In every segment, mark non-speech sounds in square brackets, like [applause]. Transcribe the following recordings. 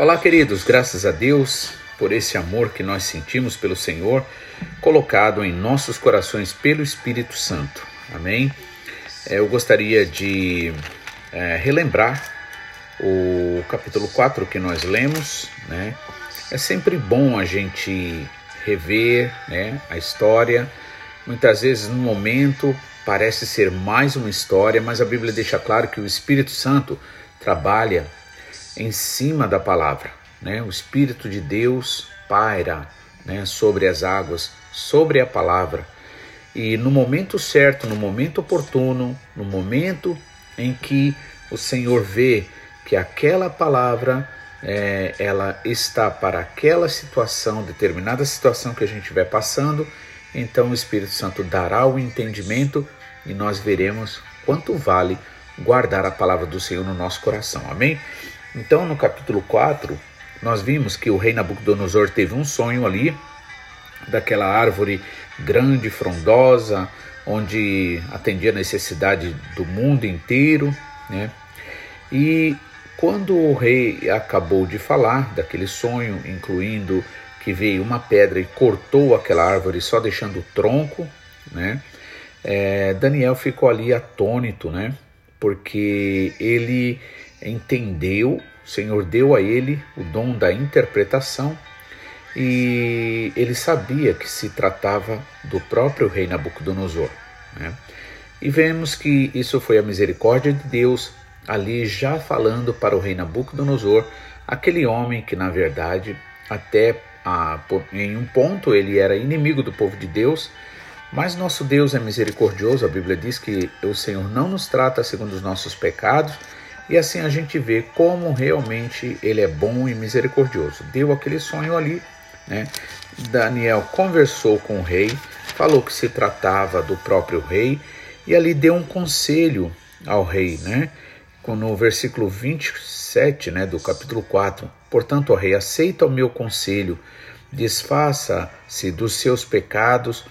Olá, queridos, graças a Deus por esse amor que nós sentimos pelo Senhor, colocado em nossos corações pelo Espírito Santo. Amém? É, eu gostaria de é, relembrar o capítulo 4 que nós lemos, né? É sempre bom a gente rever né, a história. Muitas vezes, no momento, parece ser mais uma história, mas a Bíblia deixa claro que o Espírito Santo trabalha em cima da palavra. Né? O Espírito de Deus paira né, sobre as águas, sobre a palavra. E no momento certo, no momento oportuno, no momento em que o Senhor vê que aquela palavra é, ela está para aquela situação, determinada situação que a gente estiver passando, então o Espírito Santo dará o entendimento e nós veremos quanto vale guardar a palavra do Senhor no nosso coração. Amém? Então, no capítulo 4, nós vimos que o rei Nabucodonosor teve um sonho ali, daquela árvore grande, frondosa, onde atendia a necessidade do mundo inteiro, né? E quando o rei acabou de falar daquele sonho, incluindo que veio uma pedra e cortou aquela árvore, só deixando o tronco, né? É, Daniel ficou ali atônito, né? Porque ele entendeu, o Senhor deu a ele o dom da interpretação e ele sabia que se tratava do próprio rei Nabucodonosor. Né? E vemos que isso foi a misericórdia de Deus ali já falando para o rei Nabucodonosor, aquele homem que na verdade até a, em um ponto ele era inimigo do povo de Deus, mas nosso Deus é misericordioso, a Bíblia diz que o Senhor não nos trata segundo os nossos pecados, e assim a gente vê como realmente ele é bom e misericordioso. Deu aquele sonho ali, né? Daniel conversou com o rei, falou que se tratava do próprio rei e ali deu um conselho ao rei, né? No versículo 27, né, do capítulo 4. Portanto, ó rei, aceita o meu conselho, desfaça-se dos seus pecados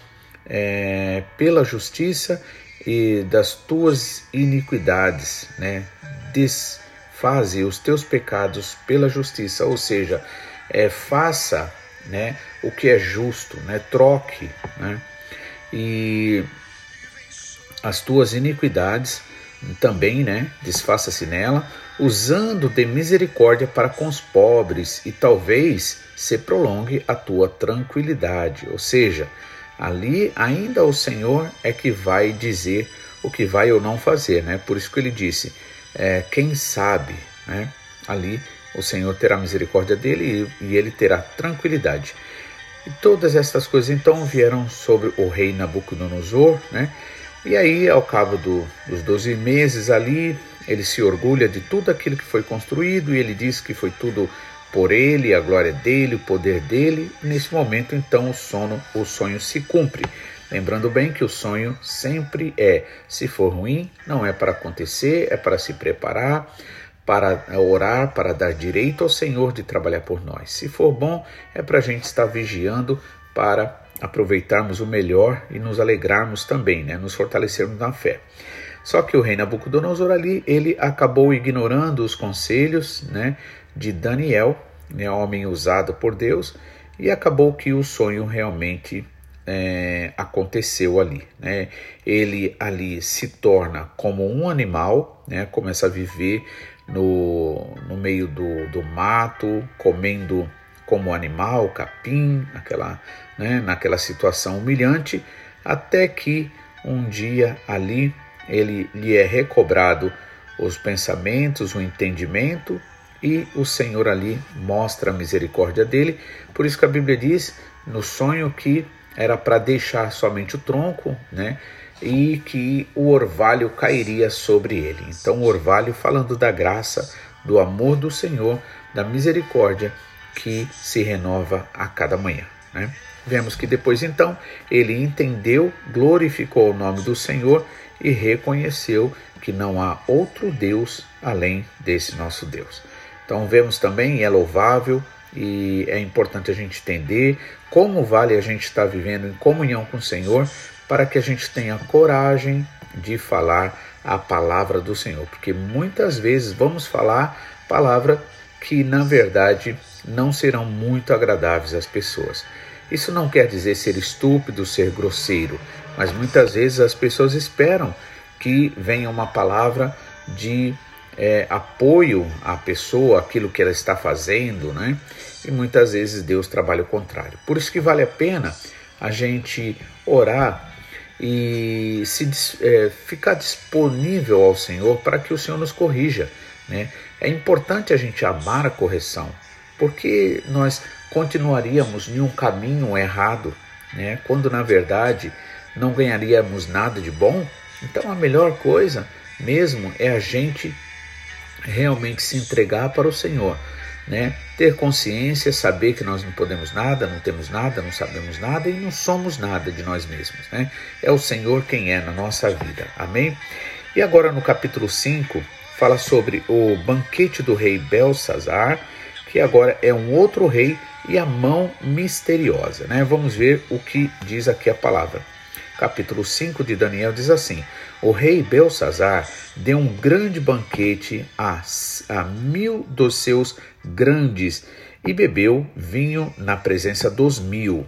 é, pela justiça e das tuas iniquidades, né? desfaze os teus pecados pela justiça, ou seja, é, faça né, o que é justo, né, troque né, e as tuas iniquidades também, né, desfaça-se nela, usando de misericórdia para com os pobres e talvez se prolongue a tua tranquilidade. Ou seja, ali ainda o Senhor é que vai dizer o que vai ou não fazer, né? Por isso que ele disse: é, quem sabe, né? ali o Senhor terá misericórdia dele e, e ele terá tranquilidade. E todas estas coisas então vieram sobre o rei Nabucodonosor, né? E aí, ao cabo do, dos 12 meses ali, ele se orgulha de tudo aquilo que foi construído e ele diz que foi tudo por ele, a glória dele, o poder dele. Nesse momento, então, o sono, o sonho se cumpre. Lembrando bem que o sonho sempre é, se for ruim, não é para acontecer, é para se preparar, para orar, para dar direito ao Senhor de trabalhar por nós. Se for bom, é para a gente estar vigiando para aproveitarmos o melhor e nos alegrarmos também, né? nos fortalecermos na fé. Só que o rei Nabucodonosor ali, ele acabou ignorando os conselhos né, de Daniel, né, homem usado por Deus, e acabou que o sonho realmente é, aconteceu ali. Né? Ele ali se torna como um animal, né? começa a viver no, no meio do, do mato, comendo como animal, capim, naquela, né? naquela situação humilhante, até que um dia ali ele lhe é recobrado os pensamentos, o entendimento e o Senhor ali mostra a misericórdia dele. Por isso que a Bíblia diz no sonho que era para deixar somente o tronco, né? E que o orvalho cairia sobre ele. Então, o orvalho, falando da graça, do amor do Senhor, da misericórdia que se renova a cada manhã. Né? Vemos que depois, então, ele entendeu, glorificou o nome do Senhor e reconheceu que não há outro Deus além desse nosso Deus. Então, vemos também, é louvável e é importante a gente entender como vale a gente estar vivendo em comunhão com o Senhor para que a gente tenha coragem de falar a palavra do Senhor, porque muitas vezes vamos falar palavra que na verdade não serão muito agradáveis às pessoas. Isso não quer dizer ser estúpido, ser grosseiro, mas muitas vezes as pessoas esperam que venha uma palavra de é, apoio à pessoa, aquilo que ela está fazendo, né? E muitas vezes Deus trabalha o contrário. Por isso que vale a pena a gente orar e se é, ficar disponível ao Senhor para que o Senhor nos corrija, né? É importante a gente amar a correção, porque nós continuaríamos em um caminho errado, né? Quando na verdade não ganharíamos nada de bom. Então a melhor coisa mesmo é a gente realmente se entregar para o Senhor, né? Ter consciência, saber que nós não podemos nada, não temos nada, não sabemos nada e não somos nada de nós mesmos, né? É o Senhor quem é na nossa vida. Amém? E agora no capítulo 5 fala sobre o banquete do rei Belsazar, que agora é um outro rei e a mão misteriosa, né? Vamos ver o que diz aqui a palavra capítulo 5 de Daniel diz assim: O rei Belsazar deu um grande banquete a, a mil dos seus grandes e bebeu vinho na presença dos mil.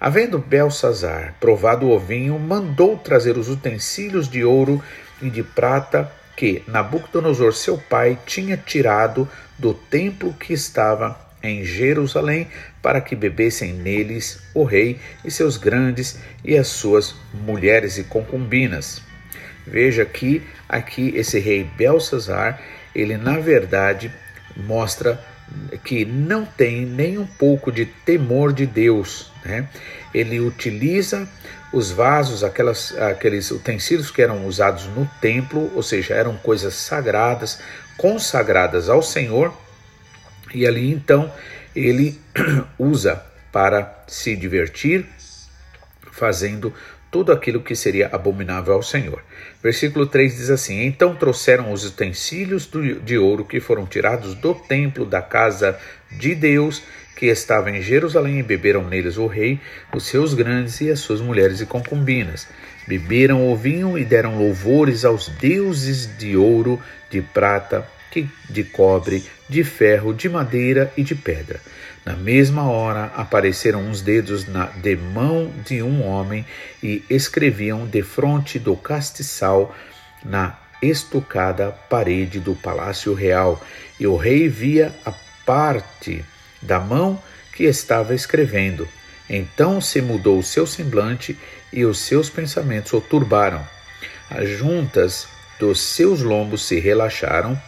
Havendo Belsazar provado o vinho, mandou trazer os utensílios de ouro e de prata que Nabucodonosor, seu pai, tinha tirado do templo que estava em Jerusalém, para que bebessem neles o rei e seus grandes e as suas mulheres e concubinas. Veja que aqui esse rei Belsazar, ele na verdade mostra que não tem nem um pouco de temor de Deus. Né? Ele utiliza os vasos, aquelas, aqueles utensílios que eram usados no templo, ou seja, eram coisas sagradas, consagradas ao Senhor, e ali então ele [clears throat] usa para se divertir, fazendo tudo aquilo que seria abominável ao Senhor. Versículo 3 diz assim: Então trouxeram os utensílios de ouro que foram tirados do templo da casa de Deus, que estava em Jerusalém, e beberam neles o rei, os seus grandes e as suas mulheres e concubinas. Beberam o vinho e deram louvores aos deuses de ouro, de prata, de cobre, de ferro, de madeira e de pedra. Na mesma hora apareceram uns dedos na, de mão de um homem e escreviam defronte do castiçal na estucada parede do palácio real, e o rei via a parte da mão que estava escrevendo. Então se mudou o seu semblante e os seus pensamentos o turbaram. As juntas dos seus lombos se relaxaram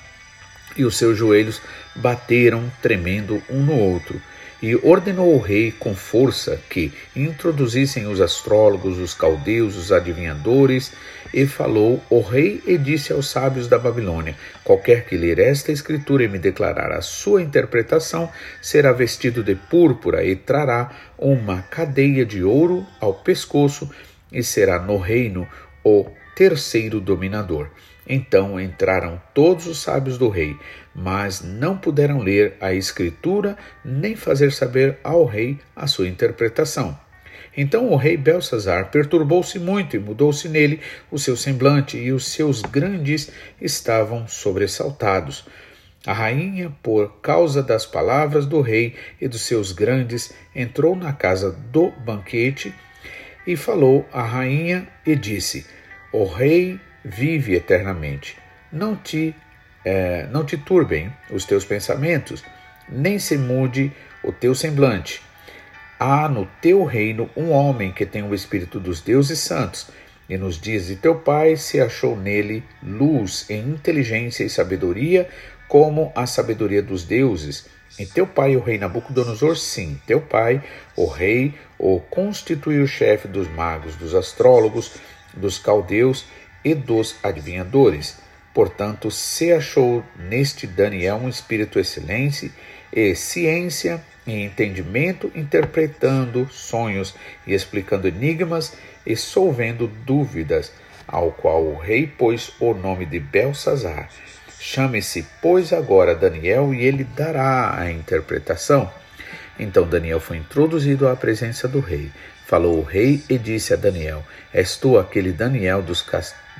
e os seus joelhos bateram, tremendo um no outro. E ordenou o rei com força que introduzissem os astrólogos, os caldeus, os adivinhadores, e falou o rei e disse aos sábios da Babilônia: Qualquer que ler esta escritura e me declarar a sua interpretação, será vestido de púrpura e trará uma cadeia de ouro ao pescoço, e será no reino o terceiro dominador. Então entraram todos os sábios do rei, mas não puderam ler a escritura nem fazer saber ao rei a sua interpretação. Então o rei Belsazar perturbou-se muito e mudou-se nele o seu semblante, e os seus grandes estavam sobressaltados. A rainha, por causa das palavras do rei e dos seus grandes, entrou na casa do banquete e falou à rainha e disse: O rei vive eternamente. Não te, é, não te turbem os teus pensamentos, nem se mude o teu semblante. Há no teu reino um homem que tem o espírito dos deuses santos, e nos dias de teu pai se achou nele luz em inteligência e sabedoria, como a sabedoria dos deuses. E teu pai, o rei Nabucodonosor, sim, teu pai, o rei, o constituiu chefe dos magos, dos astrólogos, dos caldeus e dos adivinhadores. Portanto, se achou neste Daniel um espírito excelente e ciência e entendimento, interpretando sonhos e explicando enigmas e solvendo dúvidas, ao qual o rei pôs o nome de Belsazar. Chame-se, pois, agora Daniel, e ele dará a interpretação. Então Daniel foi introduzido à presença do rei. Falou o rei e disse a Daniel: És tu aquele Daniel dos,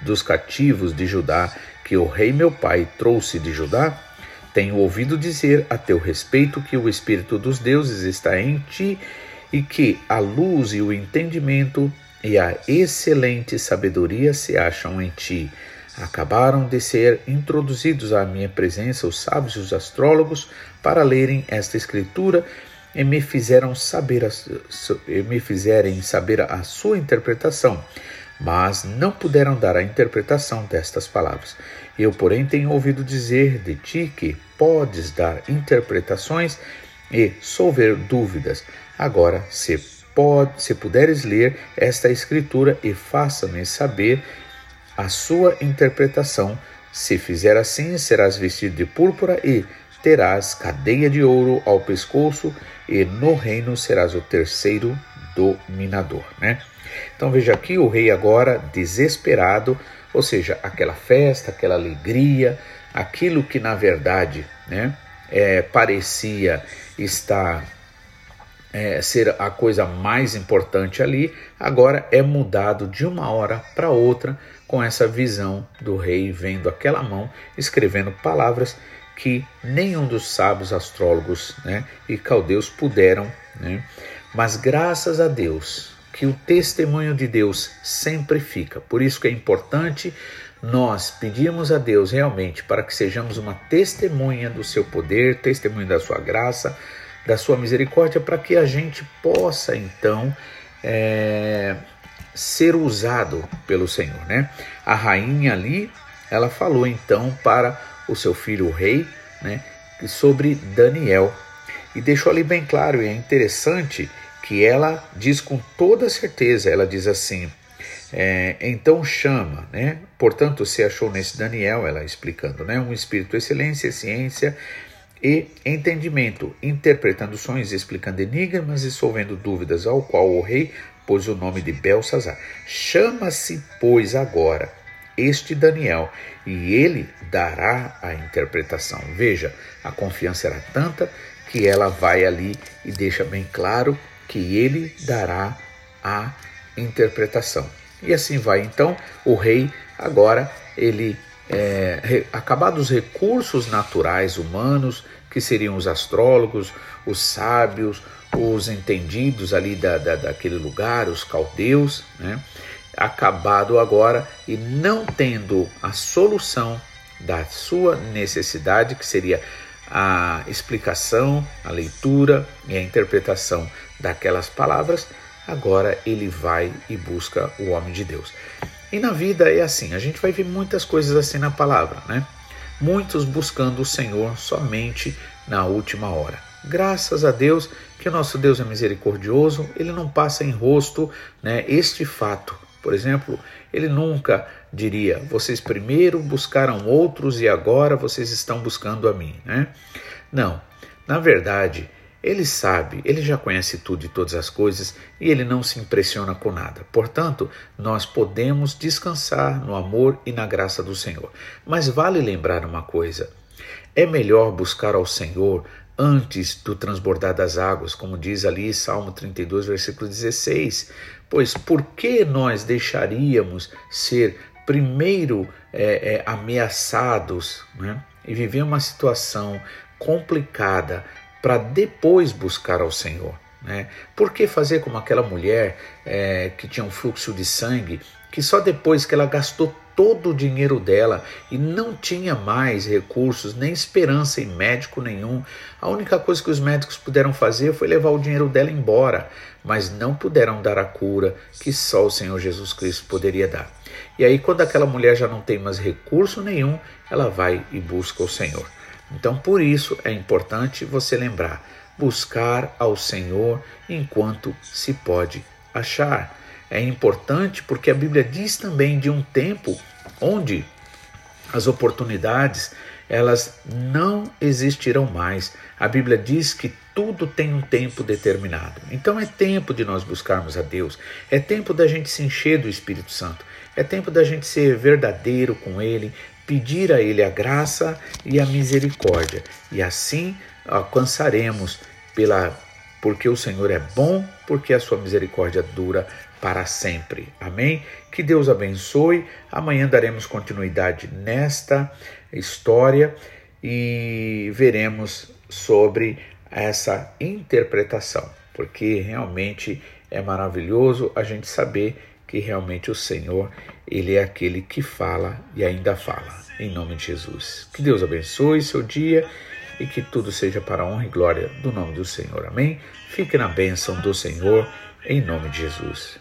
dos cativos de Judá que o rei meu pai trouxe de Judá? Tenho ouvido dizer a teu respeito que o Espírito dos deuses está em ti e que a luz e o entendimento e a excelente sabedoria se acham em ti. Acabaram de ser introduzidos à minha presença os sábios e os astrólogos para lerem esta escritura e me fizeram saber a, me fizerem saber a sua interpretação, mas não puderam dar a interpretação destas palavras. Eu, porém, tenho ouvido dizer de ti que podes dar interpretações e solver dúvidas. Agora, se, se puderes ler esta escritura e faça-me saber a sua interpretação, se fizer assim, serás vestido de púrpura e terás cadeia de ouro ao pescoço e no reino serás o terceiro dominador, né? Então veja aqui o rei agora desesperado, ou seja, aquela festa, aquela alegria, aquilo que na verdade, né, é, parecia estar é, ser a coisa mais importante ali, agora é mudado de uma hora para outra com essa visão do rei vendo aquela mão escrevendo palavras que nenhum dos sábios astrólogos né, e caldeus puderam. Né? Mas graças a Deus que o testemunho de Deus sempre fica. Por isso que é importante nós pedirmos a Deus realmente para que sejamos uma testemunha do seu poder, testemunha da sua graça, da sua misericórdia, para que a gente possa então é, ser usado pelo Senhor, né? A rainha ali, ela falou então para o seu filho o rei, né, sobre Daniel. E deixou ali bem claro, e é interessante que ela diz com toda certeza, ela diz assim, é, então chama, né? Portanto, se achou nesse Daniel, ela explicando, né? Um espírito excelência, ciência e entendimento, interpretando sonhos, explicando enigmas e solvendo dúvidas, ao qual o rei pôs o nome de Belsazar. Chama-se, pois, agora este Daniel, e ele dará a interpretação. Veja, a confiança era tanta que ela vai ali e deixa bem claro que ele dará a interpretação. E assim vai. Então, o rei agora ele é, acabados os recursos naturais humanos, que seriam os astrólogos, os sábios, os entendidos ali da, da, daquele lugar, os caldeus, né? acabado agora e não tendo a solução da sua necessidade, que seria a explicação, a leitura e a interpretação daquelas palavras, agora ele vai e busca o homem de Deus. E na vida é assim, a gente vai ver muitas coisas assim na palavra, né? Muitos buscando o Senhor somente na última hora. Graças a Deus que o nosso Deus é misericordioso, ele não passa em rosto né, este fato por exemplo, ele nunca diria: vocês primeiro buscaram outros e agora vocês estão buscando a mim. Né? Não, na verdade, ele sabe, ele já conhece tudo e todas as coisas e ele não se impressiona com nada. Portanto, nós podemos descansar no amor e na graça do Senhor. Mas vale lembrar uma coisa: é melhor buscar ao Senhor antes do transbordar das águas, como diz ali Salmo 32, versículo 16. Pois por que nós deixaríamos ser primeiro é, é, ameaçados né, e viver uma situação complicada para depois buscar ao Senhor? Né? Por que fazer como aquela mulher é, que tinha um fluxo de sangue, que só depois que ela gastou todo o dinheiro dela e não tinha mais recursos, nem esperança em médico nenhum. A única coisa que os médicos puderam fazer foi levar o dinheiro dela embora, mas não puderam dar a cura que só o Senhor Jesus Cristo poderia dar. E aí, quando aquela mulher já não tem mais recurso nenhum, ela vai e busca o Senhor. Então, por isso é importante você lembrar: buscar ao Senhor enquanto se pode achar. É importante porque a Bíblia diz também de um tempo onde as oportunidades elas não existirão mais. A Bíblia diz que tudo tem um tempo determinado. Então é tempo de nós buscarmos a Deus, é tempo da gente se encher do Espírito Santo, é tempo da gente ser verdadeiro com Ele, pedir a Ele a graça e a misericórdia, e assim alcançaremos pela porque o Senhor é bom, porque a sua misericórdia dura para sempre. Amém? Que Deus abençoe. Amanhã daremos continuidade nesta história e veremos sobre essa interpretação, porque realmente é maravilhoso a gente saber que realmente o Senhor, ele é aquele que fala e ainda fala. Em nome de Jesus. Que Deus abençoe seu dia e que tudo seja para a honra e glória do nome do Senhor. Amém. Fique na bênção do Senhor em nome de Jesus.